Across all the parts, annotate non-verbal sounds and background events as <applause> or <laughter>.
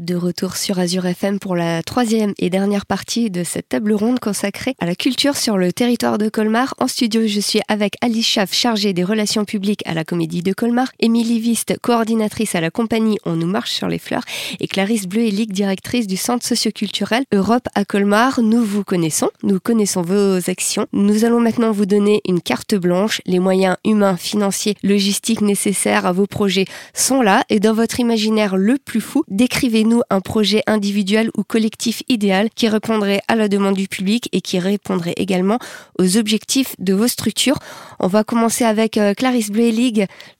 De retour sur Azure FM pour la troisième et dernière partie de cette table ronde consacrée à la culture sur le territoire de Colmar. En studio, je suis avec Alice Schaff, chargée des relations publiques à la Comédie de Colmar, Émilie Viste, coordinatrice à la compagnie On nous marche sur les fleurs, et Clarisse Bleu-Elic, directrice du Centre socioculturel Europe à Colmar. Nous vous connaissons, nous connaissons vos actions. Nous allons maintenant vous donner une carte blanche. Les moyens humains, financiers, logistiques nécessaires à vos projets sont là, et dans votre imaginaire le plus fou, décrivez-nous un projet individuel ou collectif idéal qui répondrait à la demande du public et qui répondrait également aux objectifs de vos structures. On va commencer avec euh, Clarisse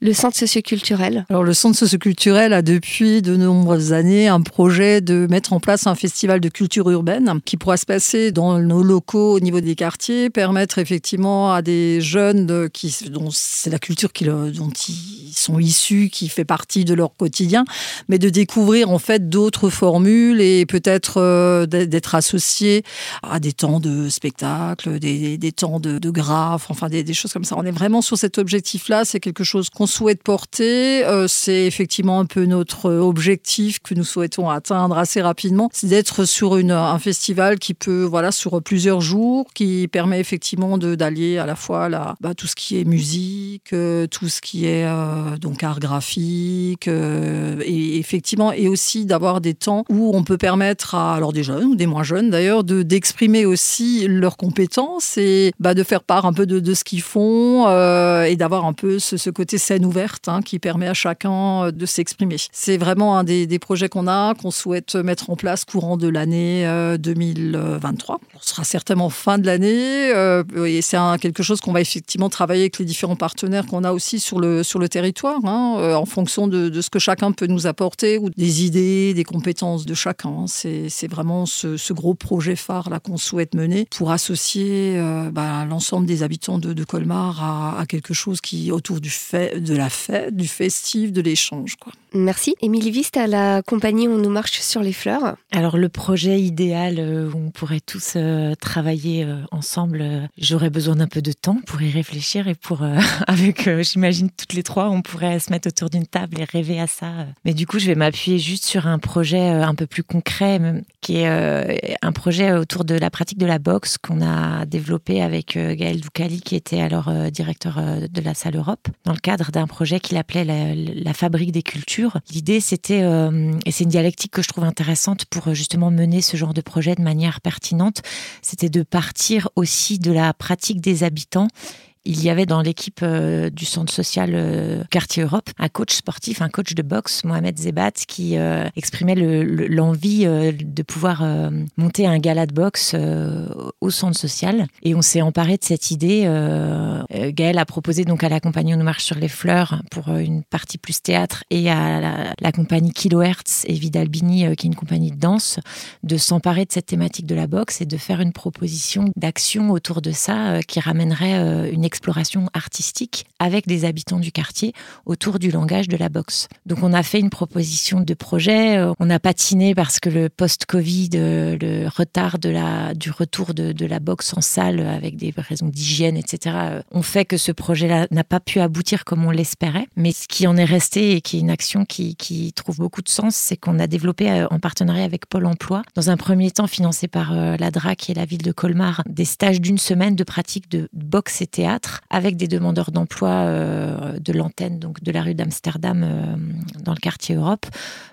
le centre socioculturel. Alors le centre socioculturel a depuis de nombreuses années un projet de mettre en place un festival de culture urbaine qui pourra se passer dans nos locaux au niveau des quartiers, permettre effectivement à des jeunes qui dont c'est la culture dont ils sont issus, qui fait partie de leur quotidien, mais de découvrir en fait d'autres formules et peut-être euh, d'être associé à des temps de spectacle, des, des temps de, graphes, enfin des, choses comme ça. On est vraiment sur cet objectif-là. C'est quelque chose qu'on souhaite porter. Euh, c'est effectivement un peu notre objectif que nous souhaitons atteindre assez rapidement. C'est d'être sur un festival qui peut, voilà, sur plusieurs jours, qui permet effectivement d'allier à la fois la, bah, tout ce qui est musique, euh, tout ce qui est donc art graphique, et effectivement, et aussi d'avoir des temps où on peut permettre à alors des jeunes ou des moins jeunes d'ailleurs de d'exprimer aussi leurs compétences et bah, de faire part un peu de, de ce qu'ils font euh, et d'avoir un peu ce, côté scène ouverte hein, qui permet à chacun euh, de s'exprimer. C'est vraiment un des, des projets qu'on a, qu'on souhaite mettre en place courant de l'année 2023. Euh, Ce sera certainement fin de l'année et c'est quelque chose qu'on va effectivement travailler avec les différents partenaires qu'on a aussi sur le, sur le territoire hein, en fonction de, de, ce que chacun peut nous apporter ou des idées, des compétences de chacun. C'est vraiment ce, ce, gros projet phare là qu'on souhaite mener pour associer euh, bah, l'ensemble des habitants de, de Colmar à, à, quelque chose qui autour du fait, de la fête, du festif, de l'échange. Merci. Émilie Viste, à la compagnie On nous marche sur les fleurs. Alors le projet idéal euh, où on pourrait tous euh, travailler euh, ensemble, j'aurais besoin d'un peu de temps pour y réfléchir et pour, euh, <laughs> avec, euh, j'imagine, toutes les trois, on pourrait se mettre autour d'une table et rêver à ça. Mais du coup, je vais m'appuyer juste sur un projet un peu plus concret, qui est un projet autour de la pratique de la boxe qu'on a développé avec Gaël Doukali, qui était alors directeur de la salle Europe, dans le cadre d'un projet qu'il appelait la, la, fabrique des cultures. L'idée, c'était, et c'est une dialectique que je trouve intéressante pour justement mener ce genre de projet de manière pertinente, c'était de partir aussi de la pratique des habitants il y avait dans l'équipe euh, du centre social euh, Quartier Europe un coach sportif, un coach de boxe, Mohamed Zebat, qui euh, exprimait l'envie le, le, de pouvoir monter un gala de boxe au centre social. Et on s'est emparé de cette idée. Euh, Gaël a proposé donc à la compagnie On marche sur les fleurs pour une partie plus théâtre et à la, la compagnie Kilohertz et Vidalbini, qui est une compagnie de danse, de s'emparer de cette thématique de la boxe et de faire une proposition d'action autour de ça qui ramènerait une exploration artistique avec des habitants du quartier autour du langage de la boxe. Donc on a fait une proposition de projet, euh, on a patiné parce que le post-Covid, euh, le retard du retour de, de la boxe en salle avec des raisons d'hygiène, etc., euh, ont fait que ce projet-là n'a pas pu aboutir comme on l'espérait. Mais ce qui en est resté et qui est une action qui, qui trouve beaucoup de sens, c'est qu'on a développé en partenariat avec Pôle Emploi, dans un premier temps financé par la DRAC et la ville de Colmar, des stages d'une semaine de pratique de boxe et théâtre avec des demandeurs d'emploi euh, de l'antenne donc de la rue d'Amsterdam euh, dans le quartier Europe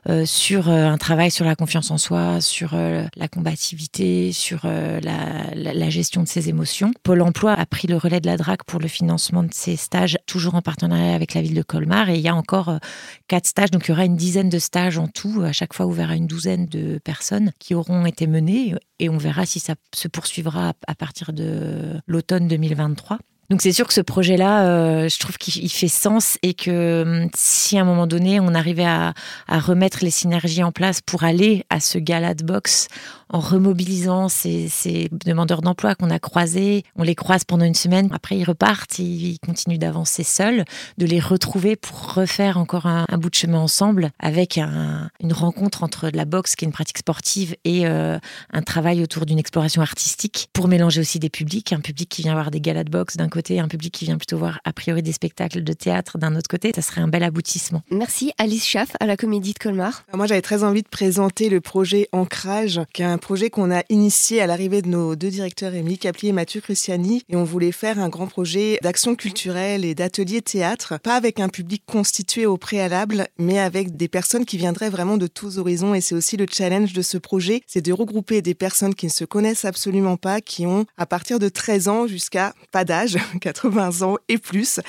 euh, sur un travail sur la confiance en soi, sur la combativité, sur la, la, gestion de ses émotions. Pôle emploi a pris le relais de la DRAC pour le financement de ces stages, toujours en partenariat avec la ville de Colmar et il y a encore quatre stages, donc il y aura une dizaine de stages en tout, à chaque fois ouvert à une douzaine de personnes qui auront été menées et on verra si ça se poursuivra à partir de l'automne 2023. Donc c'est sûr que ce projet-là, euh, je trouve qu'il fait sens et que hum, si à un moment donné on arrivait à, remettre les synergies en place pour aller à ce gala de boxe en remobilisant ces, demandeurs d'emploi qu'on a croisés, on les croise pendant une semaine, après ils repartent, ils continuent d'avancer seuls, de les retrouver pour refaire encore un, bout de chemin ensemble avec un, une rencontre entre la boxe qui est une pratique sportive et euh, un travail autour d'une exploration artistique pour mélanger aussi des publics, un public qui vient voir des galas de boxe d'un côté, un public qui vient plutôt voir a priori des spectacles de théâtre d'un autre côté, ça serait un bel aboutissement. Merci Alice Schaff à la Comédie de Colmar. Moi j'avais très envie de présenter le projet Ancrage, qui est un projet qu'on a initié à l'arrivée de nos deux directeurs, Émilie Capli et Mathieu Cruciani, et on voulait faire un grand projet d'action culturelle et d'atelier théâtre, pas avec un public constitué au préalable, mais avec des personnes qui viendraient vraiment de tous horizons, et c'est aussi le challenge de ce projet, c'est de regrouper des personnes qui ne se connaissent absolument pas, qui ont à partir de 13 ans jusqu'à pas d'âge, <laughs> 80 ans et plus,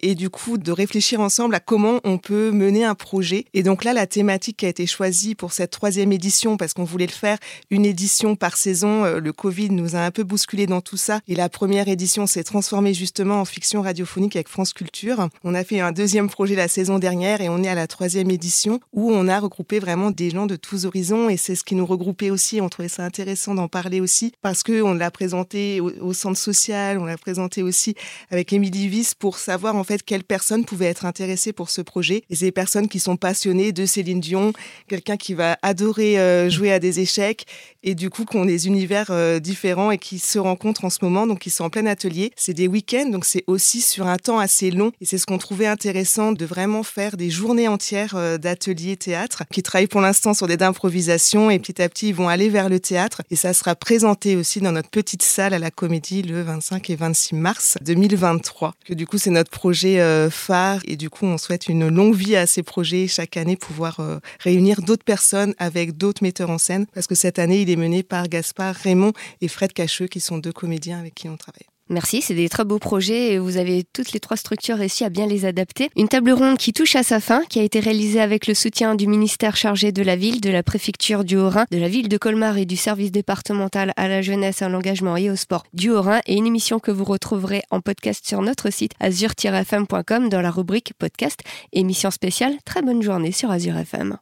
et du coup de réfléchir ensemble à comment on peut mener un projet. Et donc là, la thématique qui a été choisie pour cette troisième édition, parce qu'on voulait le faire une édition par saison, euh, le Covid nous a un peu bousculé dans tout ça, et la première édition s'est transformée justement en fiction radiophonique avec France Culture. On a fait un deuxième projet la saison dernière et on est à la troisième édition où on a regroupé vraiment des gens de tous horizons et c'est ce qui nous regroupait aussi. On trouvait ça intéressant d'en parler aussi parce qu'on l'a présenté au, centre social, on l'a présenté aussi avec Émilie Viss pour savoir en fait quelles personnes pouvaient être intéressées pour ce projet. Et c'est des personnes qui sont passionnées de Céline Dion, quelqu'un qui va adorer euh, jouer à des échecs et du coup qui ont des univers euh, différents et qui se rencontrent en ce moment, donc ils sont en plein atelier. C'est des week-ends, donc c'est aussi sur un temps assez long. Et c'est ce qu'on trouvait intéressant de vraiment faire des journées entières euh, d'ateliers théâtre qui travaillent pour l'instant sur des d'improvisation et petit à petit ils vont aller vers le théâtre. Et ça sera présenté aussi dans notre petite salle à la Comédie le 25 et 26 mars 2023. Que du coup c'est notre projet euh, phare et du coup on souhaite une longue vie à ces projets chaque année pouvoir réunir d'autres personnes avec d'autres metteurs en scène parce que cette année il est mené par Gaspard Raymond et Fred Cacheux, qui sont deux comédiens avec qui on travaille. Merci, c'est des très beaux projets et vous avez toutes les trois structures réussi à bien les adapter. Une table ronde qui touche à sa fin, qui a été réalisée avec le soutien du ministère chargé de la ville, de la préfecture du Haut-Rhin, de la ville de Colmar et du service départemental à la jeunesse, à l'engagement et au sport du Haut-Rhin et une émission que vous retrouverez en podcast sur notre site azur-fm.com dans la rubrique podcast émission spéciale. Très bonne journée sur Azure FM.